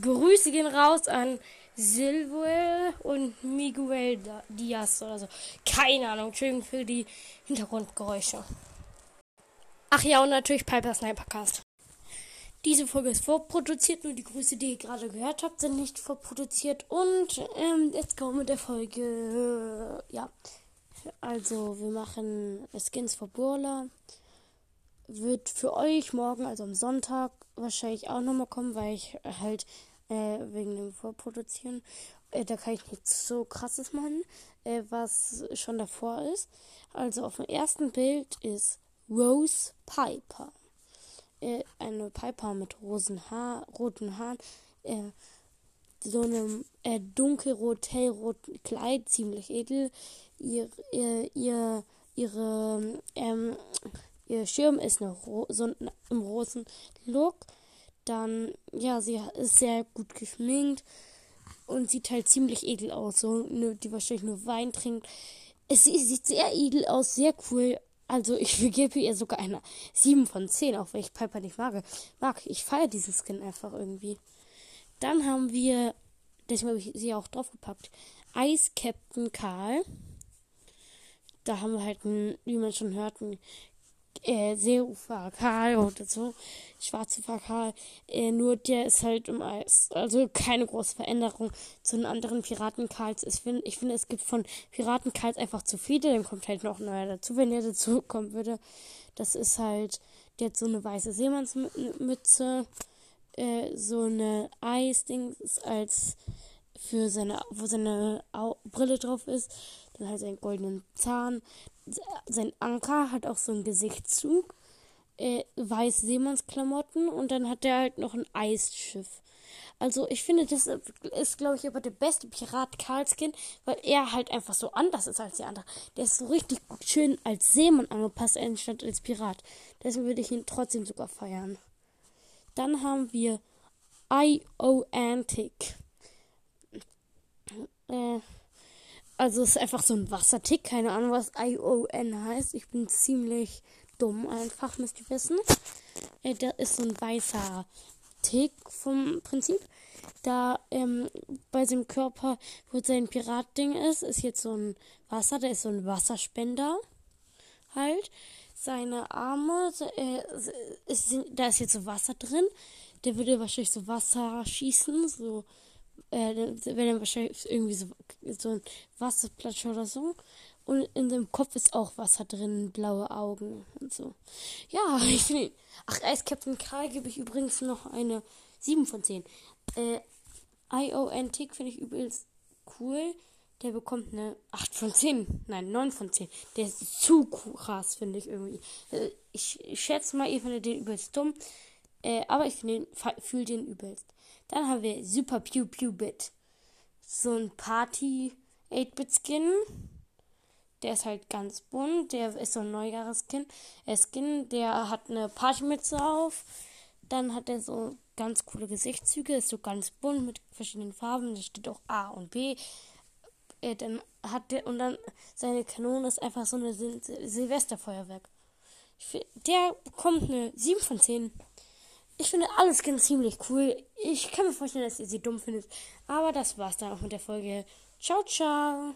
Grüße gehen raus an Silvio und Miguel Diaz oder so. Keine Ahnung. Entschuldigung für die Hintergrundgeräusche. Ach ja, und natürlich Piper Snipercast. Diese Folge ist vorproduziert, nur die Grüße, die ihr gerade gehört habt, sind nicht vorproduziert. Und ähm, jetzt kommen wir mit der Folge. Ja. Also, wir machen Skins for Brawler. Wird für euch morgen, also am Sonntag, wahrscheinlich auch nochmal kommen, weil ich halt äh, wegen dem Vorproduzieren, äh, da kann ich nichts so krasses machen, äh, was schon davor ist. Also, auf dem ersten Bild ist Rose Piper äh, eine Piper mit rosen Haar, roten Haaren, äh, so einem äh, dunkelrot, hellroten Kleid, ziemlich edel. Ihr, ihr, ihr, ihre, ähm, ihr Schirm ist eine so im rosen Look. Dann, ja, sie ist sehr gut geschminkt und sieht halt ziemlich edel aus. So, die wahrscheinlich nur Wein trinkt. Es, sie sieht sehr edel aus, sehr cool. Also ich gebe ihr sogar eine 7 von 10, auch wenn ich Piper nicht mag. mag. Ich feiere diesen Skin einfach irgendwie. Dann haben wir, deswegen habe ich sie auch draufgepackt, Ice Captain Karl. Da haben wir halt, einen, wie man schon hört, einen äh, Seeufer Karl oder so, schwarze Karl, äh, nur der ist halt im Eis. Also keine große Veränderung zu den anderen Piraten Karls. Ich finde, ich finde, es gibt von Piraten Karls einfach zu viele, dann kommt halt noch ein neuer dazu, wenn der dazu kommen würde. Das ist halt, der hat so eine weiße Seemannsmütze, äh, so eine Eisding als für seine, wo seine Au Brille drauf ist, dann halt seinen goldenen Zahn, sein Anker hat auch so einen Gesichtszug, äh, weiß Seemannsklamotten und dann hat er halt noch ein Eisschiff. Also ich finde, das ist, glaube ich, aber der beste Pirat Karlskin, weil er halt einfach so anders ist als die anderen. Der ist so richtig schön als Seemann angepasst, anstatt als Pirat. Deswegen würde ich ihn trotzdem sogar feiern. Dann haben wir I.O. Antic. Äh, also es ist einfach so ein Wassertick. Keine Ahnung, was ION heißt. Ich bin ziemlich dumm einfach, müsst ihr wissen. Äh, der ist so ein weißer Tick vom Prinzip. Da ähm, bei seinem Körper, wo sein Piratding ist, ist jetzt so ein Wasser. Der ist so ein Wasserspender halt. Seine Arme, äh, ist, da ist jetzt so Wasser drin. Der würde wahrscheinlich so Wasser schießen, so äh, wenn er wahrscheinlich irgendwie so, so ein Wasserplatsch oder so. Und in seinem Kopf ist auch Wasser drin, blaue Augen und so. Ja, ich finde. Ach, Eis Captain Karl gebe ich übrigens noch eine 7 von 10. Äh, IO Antique finde ich übelst cool. Der bekommt eine 8 von 10. Nein, 9 von 10. Der ist zu krass, finde ich irgendwie. Äh, ich, ich schätze mal, ihr findet den übelst dumm. Äh, aber ich fühle den übelst. Dann haben wir Super Pew Pew Bit. So ein Party 8-Bit-Skin. Der ist halt ganz bunt. Der ist so ein Neujahres-Skin. Der Skin, der hat eine Partymütze auf. Dann hat er so ganz coole Gesichtszüge. Ist so ganz bunt mit verschiedenen Farben. Da steht auch A und B. Äh, dann hat der, und dann seine Kanone ist einfach so eine Sil Silvesterfeuerwerk. Der bekommt eine 7 von 10. Ich finde alles ganz ziemlich cool. Ich kann mir vorstellen, dass ihr sie dumm findet. Aber das war's dann auch mit der Folge. Ciao, ciao.